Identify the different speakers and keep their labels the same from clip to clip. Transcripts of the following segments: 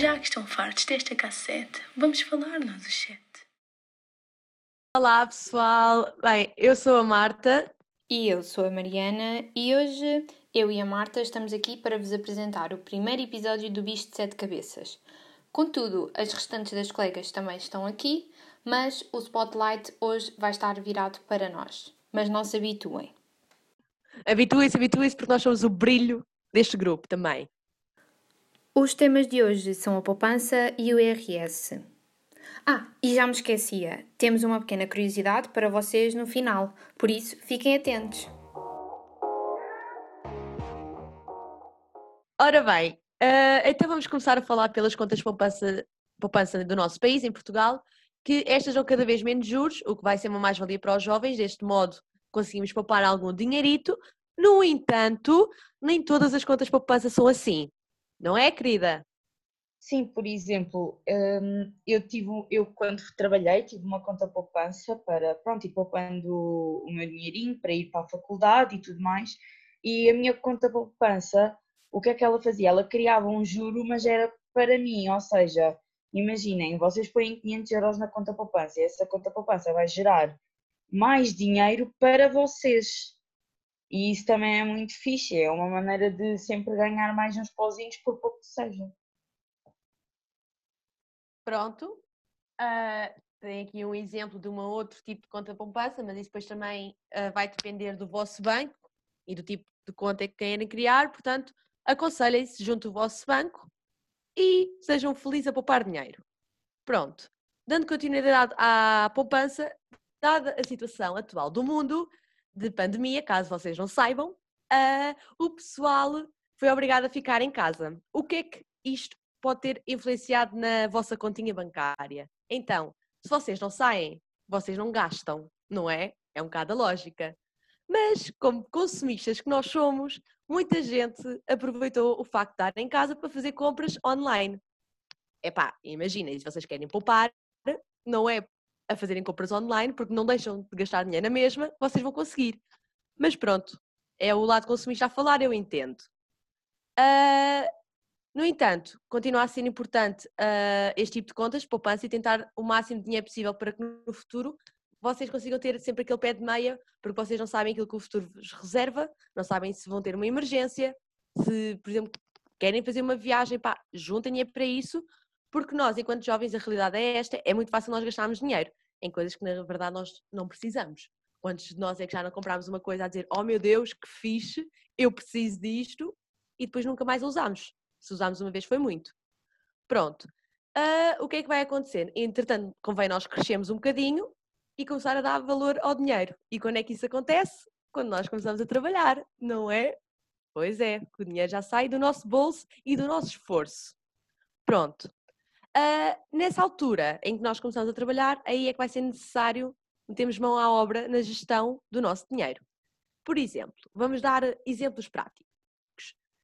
Speaker 1: Já que estão fartos desta cassete, vamos falar nós os sete.
Speaker 2: Olá pessoal, bem, eu sou a Marta
Speaker 3: E eu sou a Mariana e hoje eu e a Marta estamos aqui para vos apresentar o primeiro episódio do Bicho de Sete Cabeças. Contudo, as restantes das colegas também estão aqui, mas o spotlight hoje vai estar virado para nós. Mas não se habituem.
Speaker 2: Habituem-se, habituem-se porque nós somos o brilho deste grupo também.
Speaker 3: Os temas de hoje são a poupança e o IRS. Ah, e já me esquecia, temos uma pequena curiosidade para vocês no final, por isso fiquem atentos.
Speaker 2: Ora bem, eh, então vamos começar a falar pelas contas poupança, poupança do nosso país, em Portugal, que estas dão cada vez menos juros, o que vai ser uma mais-valia para os jovens, deste modo conseguimos poupar algum dinheirito. No entanto, nem todas as contas poupança são assim, não é, querida?
Speaker 4: Sim, por exemplo, hum, eu tive, eu quando trabalhei tive uma conta poupança para, pronto, ir poupando o meu dinheirinho para ir para a faculdade e tudo mais, e a minha conta poupança, o que é que ela fazia? Ela criava um juro, mas era para mim, ou seja, imaginem, vocês põem 500 euros na conta poupança, e essa conta poupança vai gerar mais dinheiro para vocês. E isso também é muito fixe, é uma maneira de sempre ganhar mais uns pauzinhos por pouco que seja.
Speaker 2: Pronto. Ah, tem aqui um exemplo de um outro tipo de conta poupança, mas isso depois também ah, vai depender do vosso banco e do tipo de conta que querem criar. Portanto, aconselhem-se junto ao vosso banco e sejam felizes a poupar dinheiro. Pronto. Dando continuidade à poupança, dada a situação atual do mundo de pandemia, caso vocês não saibam, ah, o pessoal foi obrigado a ficar em casa. O que é que isto pode ter influenciado na vossa continha bancária? Então, se vocês não saem, vocês não gastam, não é? É um bocado a lógica. Mas, como consumistas que nós somos, muita gente aproveitou o facto de estar em casa para fazer compras online. Epá, imaginem, se vocês querem poupar, não é a fazerem compras online, porque não deixam de gastar dinheiro na mesma, vocês vão conseguir. Mas pronto, é o lado consumista a falar, eu entendo. Ah, no entanto, continua a ser importante ah, este tipo de contas, poupança, e tentar o máximo de dinheiro possível para que no futuro vocês consigam ter sempre aquele pé de meia, porque vocês não sabem aquilo que o futuro vos reserva, não sabem se vão ter uma emergência, se, por exemplo, querem fazer uma viagem, pá, juntem dinheiro para isso, porque nós, enquanto jovens, a realidade é esta, é muito fácil nós gastarmos dinheiro em coisas que na verdade nós não precisamos. Quantos de nós é que já não comprámos uma coisa a dizer, oh meu Deus, que fixe, eu preciso disto, e depois nunca mais a usamos. Se usámos uma vez foi muito. Pronto. Ah, o que é que vai acontecer? Entretanto, convém nós crescermos um bocadinho e começar a dar valor ao dinheiro. E quando é que isso acontece? Quando nós começamos a trabalhar, não é? Pois é, o dinheiro já sai do nosso bolso e do nosso esforço. Pronto. Ah, nessa altura em que nós começamos a trabalhar, aí é que vai ser necessário metermos mão à obra na gestão do nosso dinheiro. Por exemplo, vamos dar exemplos práticos.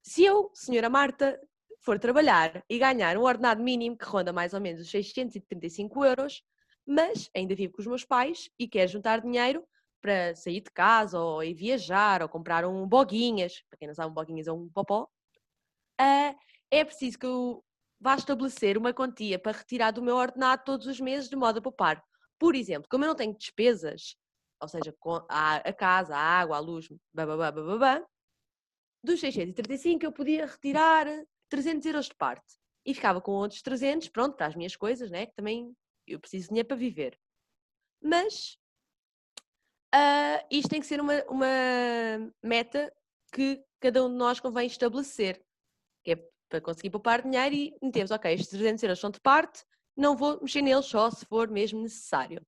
Speaker 2: Se eu, senhora Marta, for trabalhar e ganhar um ordenado mínimo que ronda mais ou menos os 635 euros, mas ainda vivo com os meus pais e quero juntar dinheiro para sair de casa ou ir viajar ou comprar um boguinhas, para quem não sabe, um boguinhas é um popó, ah, é preciso que eu vá estabelecer uma quantia para retirar do meu ordenado todos os meses de modo a poupar. Por exemplo, como eu não tenho despesas, ou seja, a, casa, a água, a luz, bababá, dos 635 eu podia retirar 300 euros de parte. E ficava com outros 300, pronto, para as minhas coisas, né? Que também eu preciso de dinheiro para viver. Mas ah, isto tem que ser uma, uma meta que cada um de nós convém estabelecer. Que é para conseguir poupar dinheiro e metemos, ok, estes 300 euros são de parte, não vou mexer neles só se for mesmo necessário.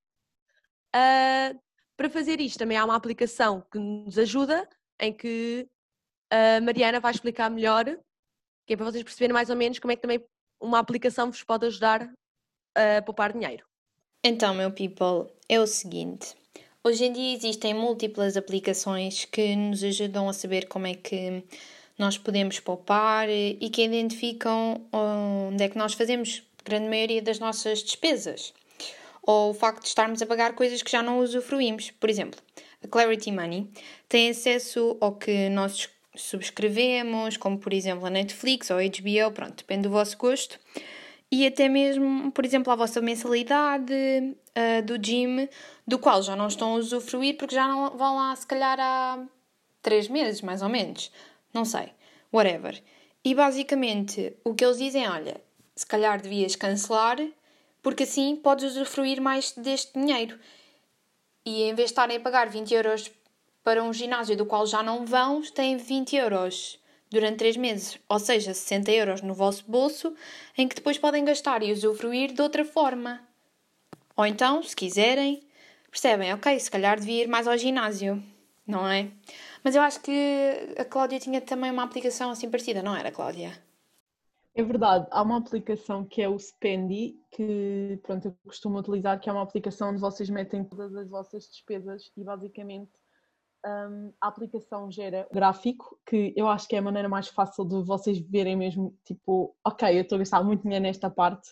Speaker 2: Ah, para fazer isto também há uma aplicação que nos ajuda, em que a Mariana vai explicar melhor, que é para vocês perceberem mais ou menos como é que também uma aplicação vos pode ajudar a poupar dinheiro.
Speaker 3: Então, meu people, é o seguinte. Hoje em dia existem múltiplas aplicações que nos ajudam a saber como é que nós podemos poupar e que identificam onde é que nós fazemos grande maioria das nossas despesas. Ou o facto de estarmos a pagar coisas que já não usufruímos. Por exemplo, a Clarity Money tem acesso ao que nós subscrevemos, como por exemplo a Netflix ou a HBO, pronto, depende do vosso gosto. e até mesmo, por exemplo, a vossa mensalidade uh, do gym, do qual já não estão a usufruir porque já não vão lá se calhar há três meses, mais ou menos. Não sei. Whatever. E basicamente o que eles dizem, olha, se calhar devias cancelar porque assim podes usufruir mais deste dinheiro. E em vez de estarem a pagar 20 euros para um ginásio do qual já não vão, têm 20 euros durante 3 meses, ou seja, 60 euros no vosso bolso, em que depois podem gastar e usufruir de outra forma. Ou então, se quiserem, percebem, ok, se calhar devia ir mais ao ginásio, não é? Mas eu acho que a Cláudia tinha também uma aplicação assim parecida, não era, Cláudia?
Speaker 5: É verdade, há uma aplicação que é o Spendy, que pronto, eu costumo utilizar, que é uma aplicação onde vocês metem todas as vossas despesas e basicamente um, a aplicação gera gráfico, que eu acho que é a maneira mais fácil de vocês verem mesmo, tipo, ok, eu estou a gastar muito dinheiro nesta parte,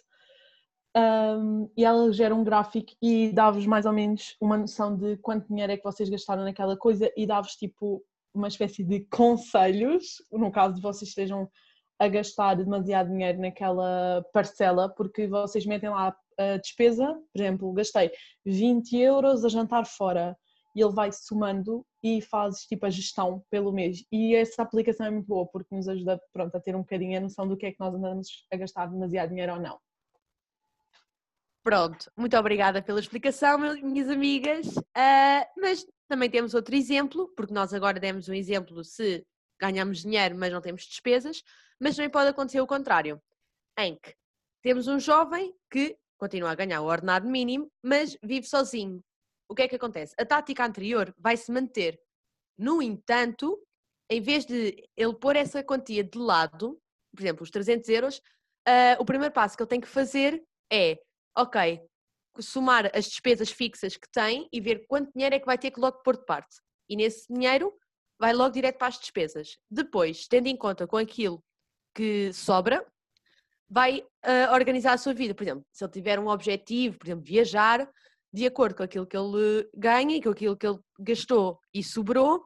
Speaker 5: um, e ela gera um gráfico e dá-vos mais ou menos uma noção de quanto dinheiro é que vocês gastaram naquela coisa e dá-vos tipo uma espécie de conselhos, no caso de vocês estejam a gastar demasiado dinheiro naquela parcela, porque vocês metem lá a despesa, por exemplo, gastei 20 euros a jantar fora e ele vai somando e faz tipo a gestão pelo mês. E essa aplicação é muito boa porque nos ajuda pronto, a ter um bocadinho a noção do que é que nós andamos a gastar demasiado dinheiro ou não.
Speaker 2: Pronto, muito obrigada pela explicação, minhas amigas. Uh, mas também temos outro exemplo, porque nós agora demos um exemplo se ganhamos dinheiro, mas não temos despesas, mas também pode acontecer o contrário, em que temos um jovem que continua a ganhar o ordenado mínimo, mas vive sozinho o que é que acontece? A tática anterior vai se manter. No entanto, em vez de ele pôr essa quantia de lado, por exemplo, os 300 euros, uh, o primeiro passo que ele tem que fazer é, ok, somar as despesas fixas que tem e ver quanto dinheiro é que vai ter que logo pôr de parte. E nesse dinheiro vai logo direto para as despesas. Depois, tendo em conta com aquilo que sobra, vai uh, organizar a sua vida. Por exemplo, se ele tiver um objetivo, por exemplo, viajar, de acordo com aquilo que ele ganha e com aquilo que ele gastou e sobrou,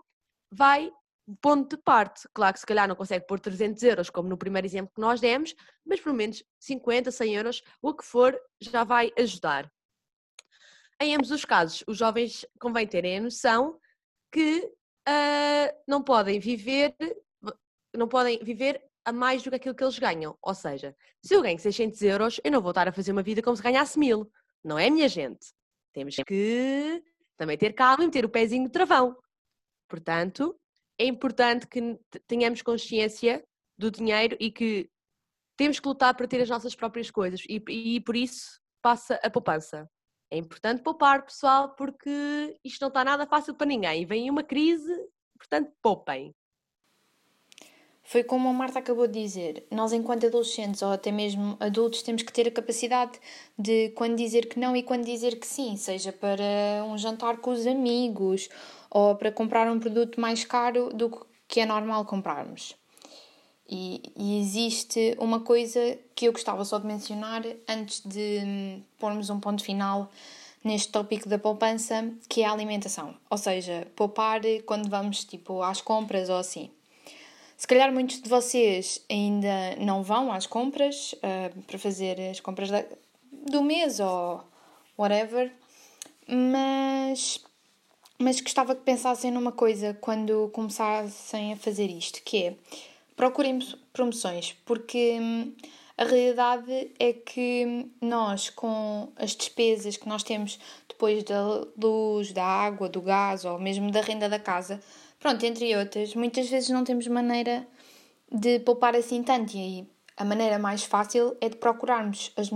Speaker 2: vai pondo de parte. Claro que se calhar não consegue pôr 300 euros, como no primeiro exemplo que nós demos, mas pelo menos 50, 100 euros, o que for, já vai ajudar. Em ambos os casos, os jovens convém terem a noção que uh, não podem viver, não podem viver a mais do que aquilo que eles ganham. Ou seja, se eu ganho 600 euros, eu não vou estar a fazer uma vida como se ganhasse mil. Não é, minha gente? Temos que também ter calma e meter o pezinho no travão. Portanto, é importante que tenhamos consciência do dinheiro e que temos que lutar para ter as nossas próprias coisas e, e por isso passa a poupança. É importante poupar, pessoal, porque isto não está nada fácil para ninguém. Vem uma crise, portanto, poupem.
Speaker 3: Foi como a Marta acabou de dizer, nós enquanto adolescentes ou até mesmo adultos temos que ter a capacidade de quando dizer que não e quando dizer que sim, seja para um jantar com os amigos ou para comprar um produto mais caro do que é normal comprarmos. E, e existe uma coisa que eu gostava só de mencionar antes de hum, pormos um ponto final neste tópico da poupança, que é a alimentação. Ou seja, poupar quando vamos tipo às compras ou assim. Se calhar muitos de vocês ainda não vão às compras uh, para fazer as compras da, do mês ou whatever, mas, mas gostava que pensassem numa coisa quando começassem a fazer isto, que é procurem promoções, porque hum, a realidade é que nós, com as despesas que nós temos depois da luz, da água, do gás ou mesmo da renda da casa, Pronto, entre outras, muitas vezes não temos maneira de poupar assim tanto e aí a maneira mais fácil é de procurarmos as,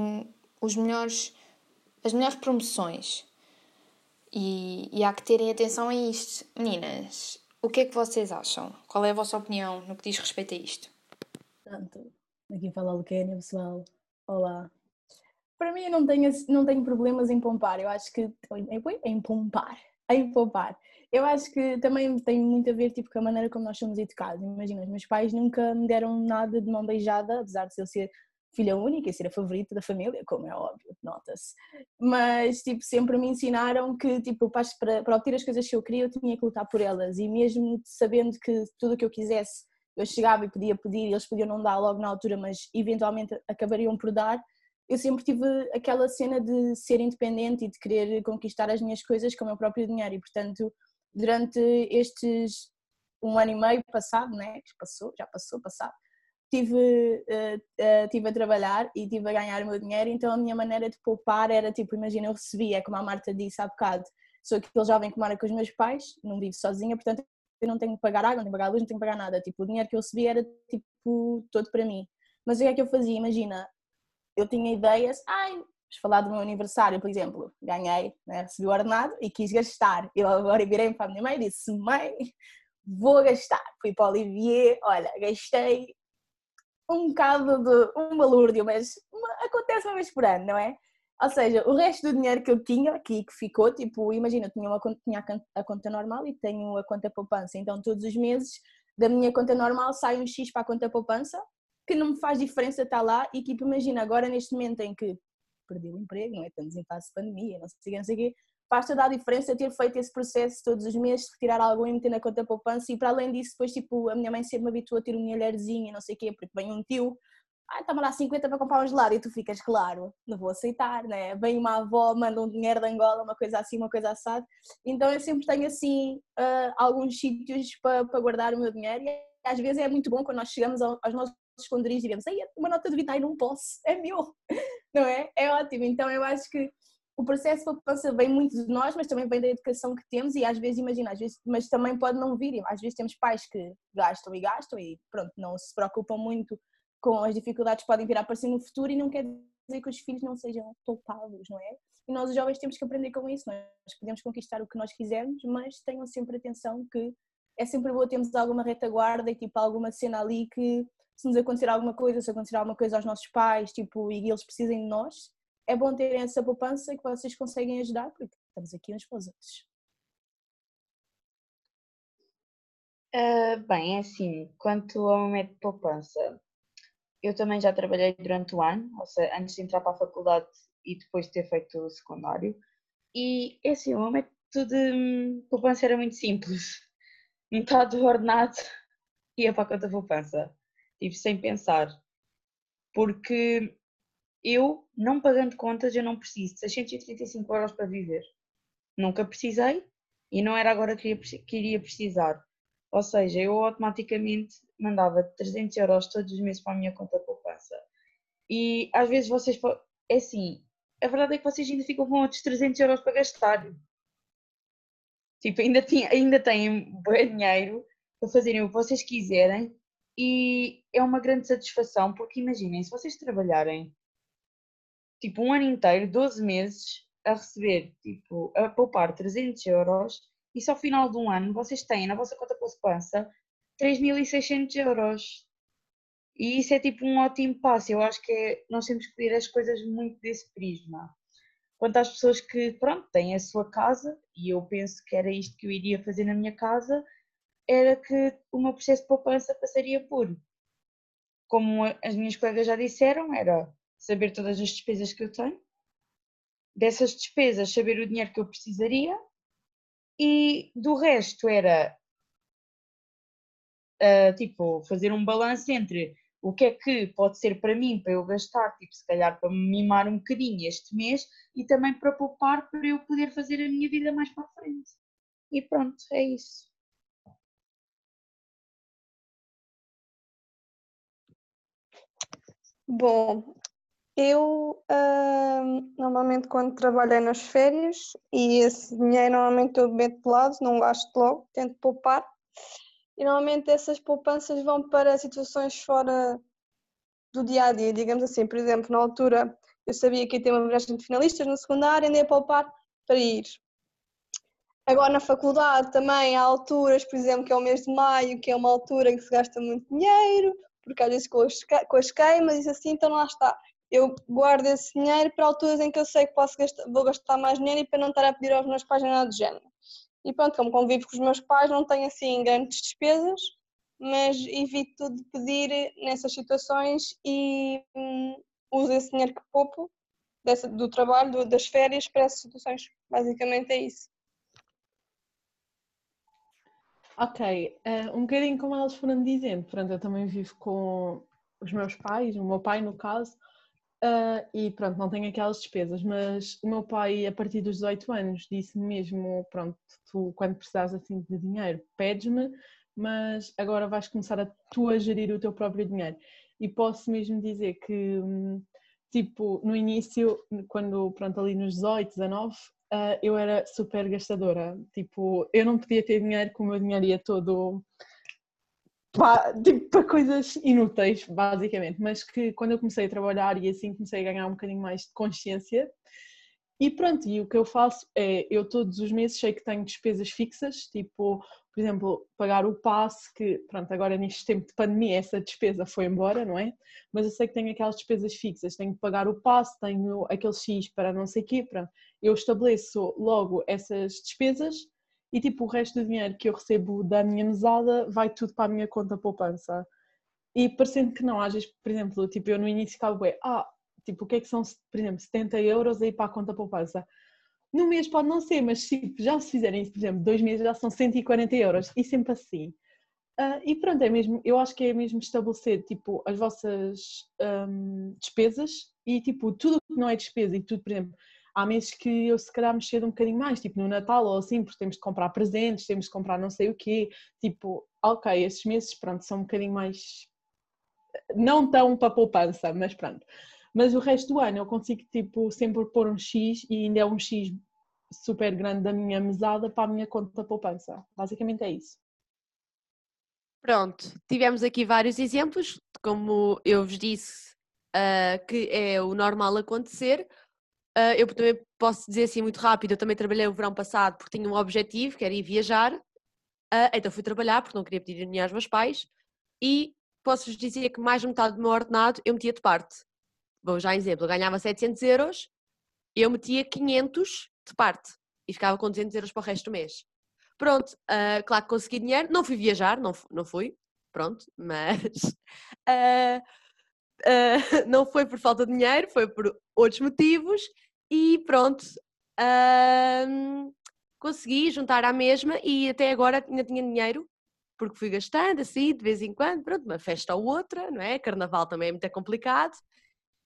Speaker 3: os melhores, as melhores promoções. E, e há que terem atenção a isto. Meninas, o que é que vocês acham? Qual é a vossa opinião no que diz respeito a isto?
Speaker 1: Portanto, aqui fala a Luquénia, pessoal. Olá. Para mim, eu não tenho, não tenho problemas em poupar. Eu acho que. Em, poupar. Em poupar eu acho que também tem muito a ver tipo, com a maneira como nós somos educados. Imagina, os meus pais nunca me deram nada de mão beijada, apesar de eu ser filha única e ser a favorita da família, como é óbvio, nota-se. Mas, tipo, sempre me ensinaram que, tipo, para, para obter as coisas que eu queria, eu tinha que lutar por elas. E mesmo sabendo que tudo o que eu quisesse, eu chegava e podia pedir, eles podiam não dar logo na altura, mas eventualmente acabariam por dar, eu sempre tive aquela cena de ser independente e de querer conquistar as minhas coisas com o meu próprio dinheiro e portanto durante estes um ano e meio passado, né, passou, já passou, passado, tive, uh, uh, tive a trabalhar e tive a ganhar o meu dinheiro, então a minha maneira de poupar era tipo, imagina, eu recebia, como a Marta disse há bocado, sou aquele jovem que mora com os meus pais, não vivo sozinha, portanto eu não tenho que pagar água, não tenho que pagar luz, não tenho que pagar nada, tipo, o dinheiro que eu recebia era tipo todo para mim. Mas o que é que eu fazia? Imagina, eu tinha ideias, ai, vamos falar do meu aniversário, por exemplo, ganhei, né, recebi o ordenado e quis gastar. Eu agora virei para a minha mãe e disse, mãe, vou gastar. Fui para o Olivier, olha, gastei um bocado de um balúrdio, mas acontece uma vez por ano, não é? Ou seja, o resto do dinheiro que eu tinha aqui, que ficou, tipo, imagina, eu tinha, uma, tinha a conta normal e tenho a conta poupança, então todos os meses da minha conta normal sai um X para a conta poupança, que não me faz diferença estar lá e tipo, imagina, agora neste momento em que perdi o emprego, não é? Estamos em fase de pandemia, não sei, não sei o faz toda a diferença ter feito esse processo todos os meses, retirar algo e meter na conta poupança e para além disso depois tipo a minha mãe sempre me habituou a ter um milherzinho não sei o quê, porque vem um tio ah, está-me lá 50 para comprar um gelado e tu ficas, claro, não vou aceitar, né? Vem uma avó, manda um dinheiro de Angola, uma coisa assim, uma coisa assada. Então eu sempre tenho assim uh, alguns sítios para, para guardar o meu dinheiro e às vezes é muito bom quando nós chegamos aos nossos esconderijos e aí uma nota de vida, não posso, é meu, não é? É ótimo. Então eu acho que o processo de poupança vem muito de nós, mas também vem da educação que temos e às vezes, imagina, às vezes, mas também pode não vir, às vezes temos pais que gastam e gastam e pronto, não se preocupam muito com as dificuldades que podem vir a aparecer no futuro e não quer dizer que os filhos não sejam poupados, não é? E nós os jovens temos que aprender com isso, nós podemos conquistar o que nós quisermos, mas tenham sempre atenção que é sempre bom termos alguma retaguarda e tipo alguma cena ali que se nos acontecer alguma coisa, se acontecer alguma coisa aos nossos pais, tipo, e eles precisem de nós, é bom terem essa poupança que vocês conseguem ajudar, porque estamos aqui uns para os outros.
Speaker 4: Uh, bem, é assim, quanto ao método de poupança, eu também já trabalhei durante o ano, ou seja, antes de entrar para a faculdade e depois de ter feito o secundário, e é assim, o meu método de hum, poupança era muito simples. Metade do ordenado ia para a conta poupança, tipo, sem pensar. Porque eu, não pagando contas, eu não preciso de 635 euros para viver. Nunca precisei e não era agora que iria precisar. Ou seja, eu automaticamente mandava 300 euros todos os meses para a minha conta poupança. E às vezes vocês. É assim, a verdade é que vocês ainda ficam com outros 300 euros para gastar. Tipo, ainda, tinha, ainda têm bom dinheiro para fazerem o que vocês quiserem e é uma grande satisfação porque imaginem, se vocês trabalharem tipo um ano inteiro, 12 meses, a receber, tipo, a poupar 300 euros e só ao final de um ano vocês têm na vossa conta poupança 3.600 euros. E isso é tipo um ótimo passo. Eu acho que é, nós temos que ver as coisas muito desse prisma. Quanto às pessoas que, pronto, têm a sua casa, e eu penso que era isto que eu iria fazer na minha casa, era que o meu processo de poupança passaria por, como as minhas colegas já disseram, era saber todas as despesas que eu tenho, dessas despesas saber o dinheiro que eu precisaria e do resto era uh, tipo fazer um balanço entre o que é que pode ser para mim para eu gastar, tipo se calhar para me mimar um bocadinho este mês e também para poupar para eu poder fazer a minha vida mais para frente. E pronto, é isso.
Speaker 6: Bom, eu uh, normalmente quando trabalhei nas férias e esse dinheiro normalmente eu meto de lado, não gasto logo, tento poupar. E normalmente essas poupanças vão para situações fora do dia a dia, digamos assim. Por exemplo, na altura eu sabia que ia ter uma viagem de finalistas no secundário, andei a poupar para ir. Agora na faculdade também há alturas, por exemplo, que é o mês de maio, que é uma altura em que se gasta muito dinheiro, porque às vezes com as, com as queimas e assim, então lá está eu guardo esse dinheiro para alturas em que eu sei que posso gastar, vou gastar mais dinheiro e para não estar a pedir aos meus pais nada do género. E pronto, como convivo com os meus pais, não tenho assim grandes despesas, mas evito de pedir nessas situações e hum, uso esse dinheiro que poupo dessa, do trabalho, do, das férias para essas situações. Basicamente é isso.
Speaker 5: Ok, uh, um bocadinho como elas foram dizendo, pronto, eu também vivo com os meus pais, o meu pai no caso, Uh, e pronto, não tenho aquelas despesas, mas o meu pai, a partir dos 18 anos, disse-me mesmo: pronto, tu quando precisares assim de dinheiro, pedes-me, mas agora vais começar a tu a gerir o teu próprio dinheiro. E posso mesmo dizer que, hum, tipo, no início, quando, pronto, ali nos 18, 19, uh, eu era super gastadora. Tipo, eu não podia ter dinheiro, com o meu dinheiro ia todo para, tipo, para coisas inúteis, basicamente, mas que quando eu comecei a trabalhar e assim comecei a ganhar um bocadinho mais de consciência. E pronto, e o que eu faço é, eu todos os meses sei que tenho despesas fixas, tipo, por exemplo, pagar o passe, que pronto, agora neste tempo de pandemia essa despesa foi embora, não é? Mas eu sei que tenho aquelas despesas fixas, tenho que pagar o passe, tenho aquele X para não sei o quê, pronto. Eu estabeleço logo essas despesas e tipo o resto do dinheiro que eu recebo da minha mesada vai tudo para a minha conta poupança. E parecendo que não, às vezes, por exemplo, tipo eu no início ficava, ah, tipo o que é que são, por exemplo, 70 euros aí para a conta poupança? No mês pode não ser, mas tipo, já se fizerem por exemplo, dois meses já são 140 euros e sempre assim. Uh, e pronto, é mesmo, eu acho que é mesmo estabelecer tipo as vossas um, despesas e tipo tudo que não é despesa e tudo, por exemplo, há meses que eu se calhar me cedo um bocadinho mais, tipo no Natal ou assim, porque temos de comprar presentes, temos de comprar não sei o quê, tipo, ok, esses meses, pronto, são um bocadinho mais, não tão para poupança, mas pronto. Mas o resto do ano eu consigo, tipo, sempre pôr um X e ainda é um X super grande da minha mesada para a minha conta poupança. Basicamente é isso.
Speaker 2: Pronto, tivemos aqui vários exemplos, como eu vos disse, uh, que é o normal acontecer. Uh, eu também posso dizer assim muito rápido, eu também trabalhei o verão passado porque tinha um objetivo, que era ir viajar, uh, então fui trabalhar porque não queria pedir dinheiro aos meus pais e posso-vos dizer que mais de metade do meu ordenado eu metia de parte. Vou já exemplo, eu ganhava 700 euros, eu metia 500 de parte e ficava com 200 euros para o resto do mês. Pronto, uh, claro que consegui dinheiro, não fui viajar, não, não fui, pronto, mas uh, não foi por falta de dinheiro, foi por outros motivos e pronto, uh, consegui juntar à mesma e até agora ainda tinha dinheiro, porque fui gastando assim, de vez em quando, pronto, uma festa ou outra, não é? Carnaval também é muito complicado.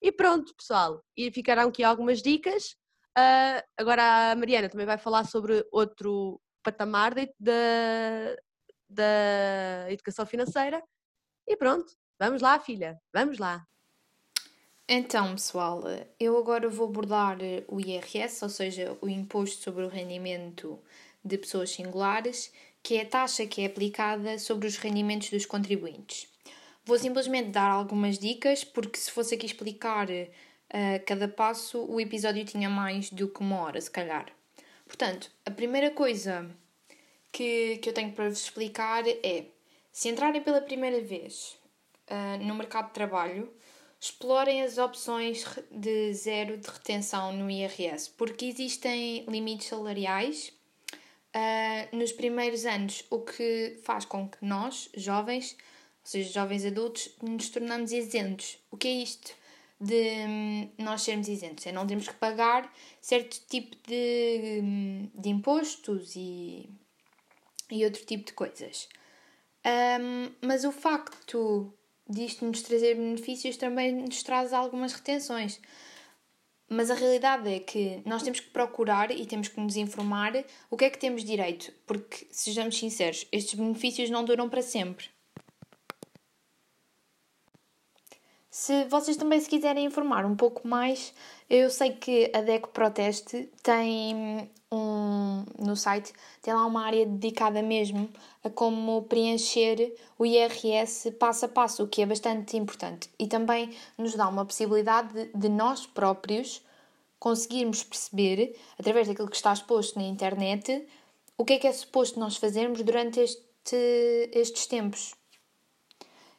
Speaker 2: E pronto, pessoal, e ficaram aqui algumas dicas. Uh, agora a Mariana também vai falar sobre outro patamar da, da educação financeira. E pronto, vamos lá, filha, vamos lá.
Speaker 3: Então, pessoal, eu agora vou abordar o IRS, ou seja, o Imposto sobre o Rendimento de Pessoas Singulares, que é a taxa que é aplicada sobre os rendimentos dos contribuintes. Vou simplesmente dar algumas dicas, porque se fosse aqui explicar uh, cada passo, o episódio tinha mais do que uma hora, se calhar. Portanto, a primeira coisa que, que eu tenho para vos explicar é: se entrarem pela primeira vez uh, no mercado de trabalho, explorem as opções de zero de retenção no IRS, porque existem limites salariais uh, nos primeiros anos, o que faz com que nós, jovens, ou seja, jovens adultos, nos tornamos isentos. O que é isto de um, nós sermos isentos? É não termos que pagar certo tipo de, um, de impostos e, e outro tipo de coisas. Um, mas o facto disto nos trazer benefícios também nos traz algumas retenções. Mas a realidade é que nós temos que procurar e temos que nos informar o que é que temos direito, porque, sejamos sinceros, estes benefícios não duram para sempre. Se vocês também se quiserem informar um pouco mais, eu sei que a DECO Proteste tem um, no site, tem lá uma área dedicada mesmo a como preencher o IRS passo a passo, o que é bastante importante. E também nos dá uma possibilidade de, de nós próprios conseguirmos perceber, através daquilo que está exposto na internet, o que é que é suposto nós fazermos durante este, estes tempos.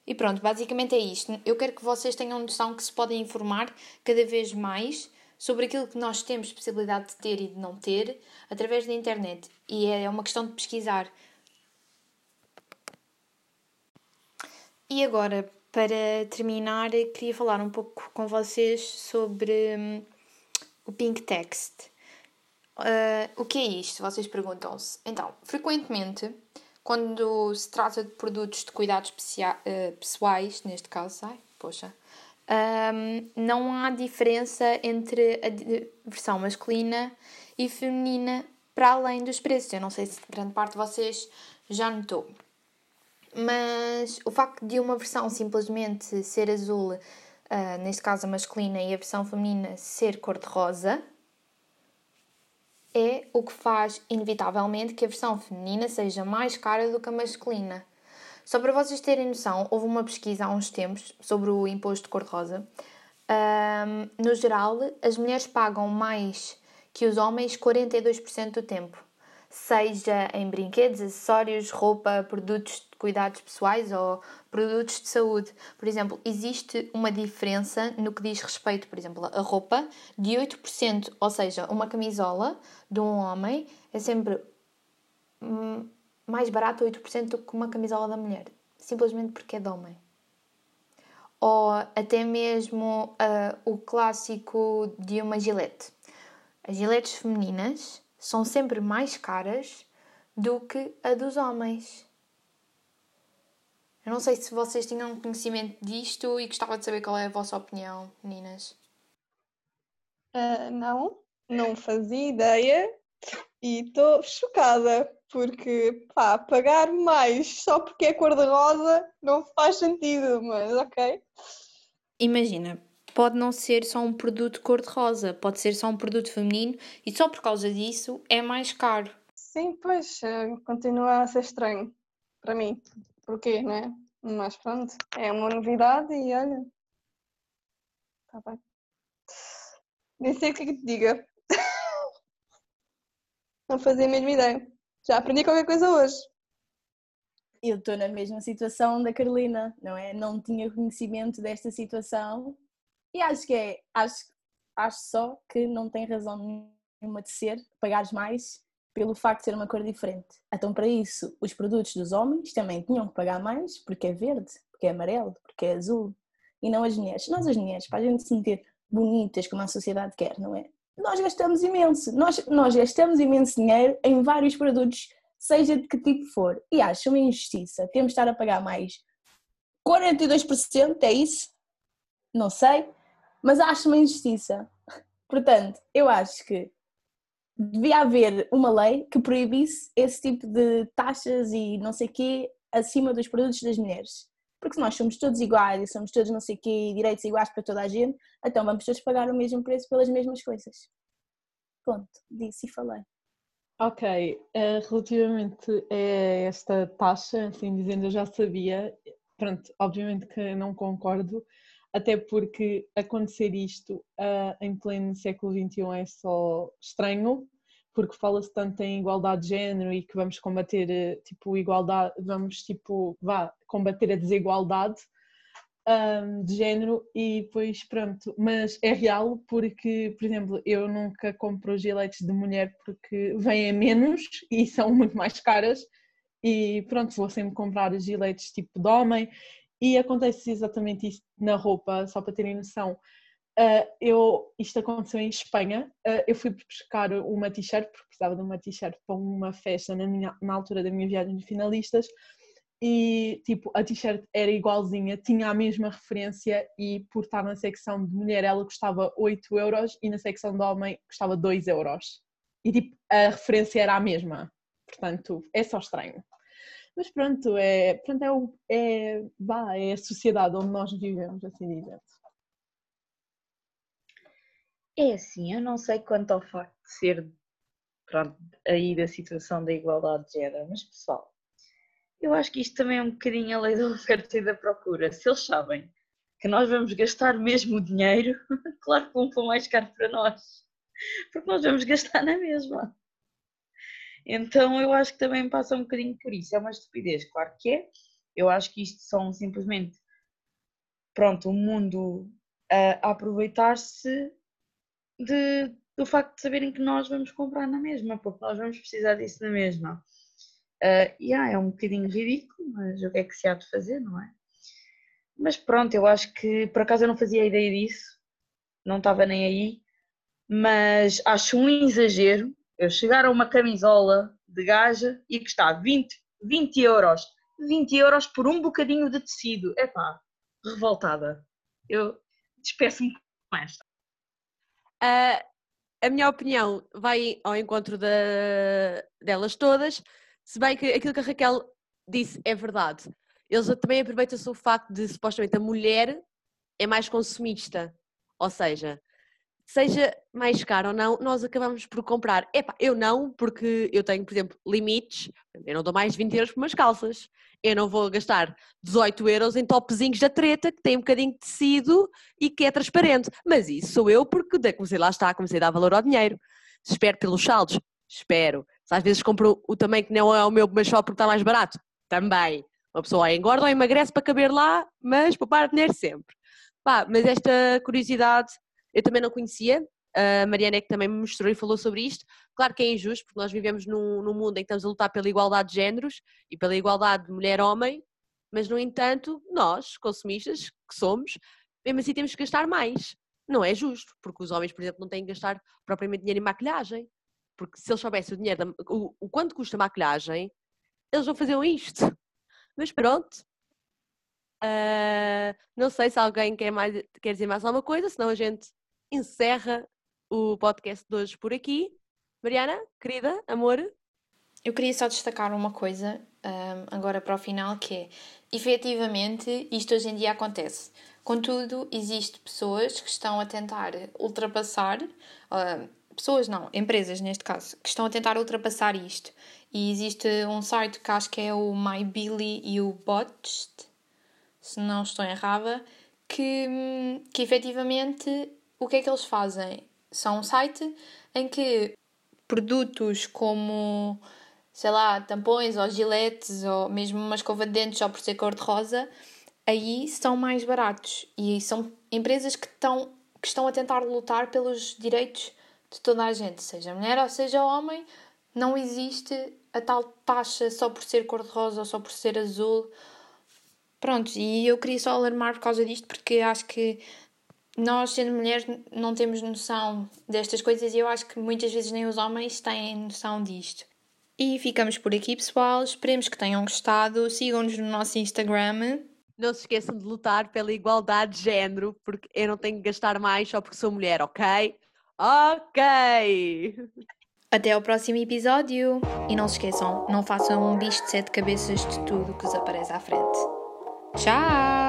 Speaker 3: E pronto, basicamente é isto. Eu quero que vocês tenham noção que se podem informar cada vez mais sobre aquilo que nós temos possibilidade de ter e de não ter através da internet. E é uma questão de pesquisar. E agora, para terminar, queria falar um pouco com vocês sobre hum, o Pink Text. Uh, o que é isto? Vocês perguntam-se. Então, frequentemente, quando se trata de produtos de cuidados uh, pessoais, neste caso, ai, poxa, um, não há diferença entre a versão masculina e feminina para além dos preços. Eu não sei se grande parte de vocês já notou. Mas o facto de uma versão simplesmente ser azul, uh, neste caso a masculina, e a versão feminina ser cor-de-rosa, é o que faz, inevitavelmente, que a versão feminina seja mais cara do que a masculina. Só para vocês terem noção, houve uma pesquisa há uns tempos sobre o imposto de cor-de-rosa. Um, no geral, as mulheres pagam mais que os homens 42% do tempo, seja em brinquedos, acessórios, roupa, produtos de cuidados pessoais ou produtos de saúde. Por exemplo, existe uma diferença no que diz respeito, por exemplo, a roupa de 8%, ou seja, uma camisola de um homem é sempre hum, mais barato 8% do que uma camisola da mulher, simplesmente porque é de homem. Ou até mesmo uh, o clássico de uma gilete. As giletes femininas são sempre mais caras do que a dos homens. Eu não sei se vocês tinham conhecimento disto e gostava de saber qual é a vossa opinião, meninas.
Speaker 6: Uh, não, não fazia ideia e estou chocada porque pá, pagar mais só porque é cor-de-rosa não faz sentido, mas ok.
Speaker 3: Imagina, pode não ser só um produto cor-de-rosa, pode ser só um produto feminino e só por causa disso é mais caro.
Speaker 6: Sim, pois, eh, continua a ser estranho para mim. Porquê, não é? Mas pronto, é uma novidade e olha. Está bem. Nem sei o que é que te diga. não fazia a mesma ideia. Já aprendi qualquer coisa hoje.
Speaker 1: Eu estou na mesma situação da Carolina, não é? Não tinha conhecimento desta situação e acho que é, acho, acho só que não tem razão nenhuma de ser pagares mais pelo facto de ser uma cor diferente. Então, para isso, os produtos dos homens também tinham que pagar mais porque é verde, porque é amarelo, porque é azul e não as mulheres. Nós, as mulheres, para a gente se sentir bonitas como a sociedade quer, não é? Nós gastamos imenso. Nós, nós gastamos imenso dinheiro em vários produtos, seja de que tipo for. E acho uma injustiça. Temos de estar a pagar mais 42%, é isso? Não sei, mas acho uma injustiça. Portanto, eu acho que devia haver uma lei que proibisse esse tipo de taxas e não sei quê acima dos produtos das mulheres. Porque se nós somos todos iguais e somos todos não sei quê, direitos iguais para toda a gente, então vamos todos pagar o mesmo preço pelas mesmas coisas. Pronto, disse e falei.
Speaker 5: Ok, uh, relativamente a esta taxa, assim dizendo, eu já sabia, pronto, obviamente que não concordo, até porque acontecer isto uh, em pleno século XXI é só estranho, porque fala-se tanto em igualdade de género e que vamos combater, eh, tipo, igualdade, vamos, tipo, vá, combater a desigualdade um, de género e depois pronto, mas é real porque, por exemplo, eu nunca compro giletes de mulher porque vêm a menos e são muito mais caras e pronto, vou sempre comprar giletes tipo de homem e acontece exatamente isso na roupa, só para terem noção. Uh, eu, isto aconteceu em Espanha, uh, eu fui buscar uma t-shirt, porque precisava de uma t-shirt para uma festa na, minha, na altura da minha viagem de finalistas, e tipo, a t-shirt era igualzinha, tinha a mesma referência e por estar na secção de mulher ela custava 8 euros e na secção de homem custava 2 euros. E tipo, a referência era a mesma. Portanto, é só estranho. Mas pronto, é, pronto, é, é, vá, é a sociedade onde nós vivemos, assim dizendo.
Speaker 4: É assim, eu não sei quanto ao facto de ser pronto, aí da situação da igualdade de género, mas pessoal, eu acho que isto também é um bocadinho a lei da oferta e da procura. Se eles sabem que nós vamos gastar mesmo o dinheiro, claro que vão pôr mais caro para nós, porque nós vamos gastar na mesma. Então eu acho que também passa um bocadinho por isso. É uma estupidez, claro que é. Eu acho que isto são simplesmente, pronto, o um mundo a aproveitar-se do facto de saberem que nós vamos comprar na mesma, porque nós vamos precisar disso na mesma. Uh, yeah, é um bocadinho ridículo, mas o que é que se há de fazer, não é? Mas pronto, eu acho que por acaso eu não fazia ideia disso, não estava nem aí, mas acho um exagero eu chegar a uma camisola de gaja e está 20, 20 euros, 20 euros por um bocadinho de tecido, é pá, revoltada. Eu despeço-me com esta.
Speaker 2: Uh, a minha opinião vai ao encontro delas todas, se bem que aquilo que a Raquel disse é verdade. Eles também aproveitam-se o facto de supostamente a mulher é mais consumista. Ou seja, seja mais caro ou não, nós acabamos por comprar. Epá, eu não, porque eu tenho, por exemplo, limites. Eu não dou mais de 20 euros por umas calças. Eu não vou gastar 18 euros em topzinhos da treta, que tem um bocadinho de tecido e que é transparente. Mas isso sou eu porque comecei lá está, comecei a dar valor ao dinheiro. Espero pelos saldos? Espero. Se às vezes compro o tamanho que não é o meu, mas só porque está mais barato? Também. Uma pessoa engorda ou emagrece para caber lá, mas poupar dinheiro sempre. Pá, mas esta curiosidade eu também não conhecia. A Mariana é que também me mostrou e falou sobre isto. Claro que é injusto, porque nós vivemos num, num mundo em que estamos a lutar pela igualdade de géneros e pela igualdade de mulher-homem, mas no entanto, nós, consumistas que somos, mesmo assim temos que gastar mais. Não é justo, porque os homens, por exemplo, não têm que gastar propriamente dinheiro em maquilhagem. Porque se eles soubessem o dinheiro, o, o quanto custa a maquilhagem, eles não faziam isto. Mas pronto. Uh, não sei se alguém quer, mais, quer dizer mais alguma coisa, senão a gente encerra o podcast de hoje por aqui. Mariana, querida, amor.
Speaker 3: Eu queria só destacar uma coisa um, agora para o final, que é efetivamente isto hoje em dia acontece. Contudo, existem pessoas que estão a tentar ultrapassar, uh, pessoas não, empresas neste caso, que estão a tentar ultrapassar isto. E existe um site que acho que é o MyBilly e o Botched, se não estou errada, que, hum, que efetivamente o que é que eles fazem? São um site em que produtos como, sei lá, tampões ou giletes ou mesmo uma escova de dentes só por ser cor-de-rosa, aí são mais baratos. E são empresas que estão, que estão a tentar lutar pelos direitos de toda a gente, seja mulher ou seja homem. Não existe a tal taxa só por ser cor-de-rosa ou só por ser azul. Pronto, e eu queria só alarmar por causa disto porque acho que nós, sendo mulheres, não temos noção destas coisas e eu acho que muitas vezes nem os homens têm noção disto. E ficamos por aqui, pessoal. Esperemos que tenham gostado. Sigam-nos no nosso Instagram.
Speaker 2: Não se esqueçam de lutar pela igualdade de género, porque eu não tenho que gastar mais só porque sou mulher, ok? Ok!
Speaker 3: Até ao próximo episódio! E não se esqueçam, não façam um bicho de sete cabeças de tudo que vos aparece à frente. Tchau!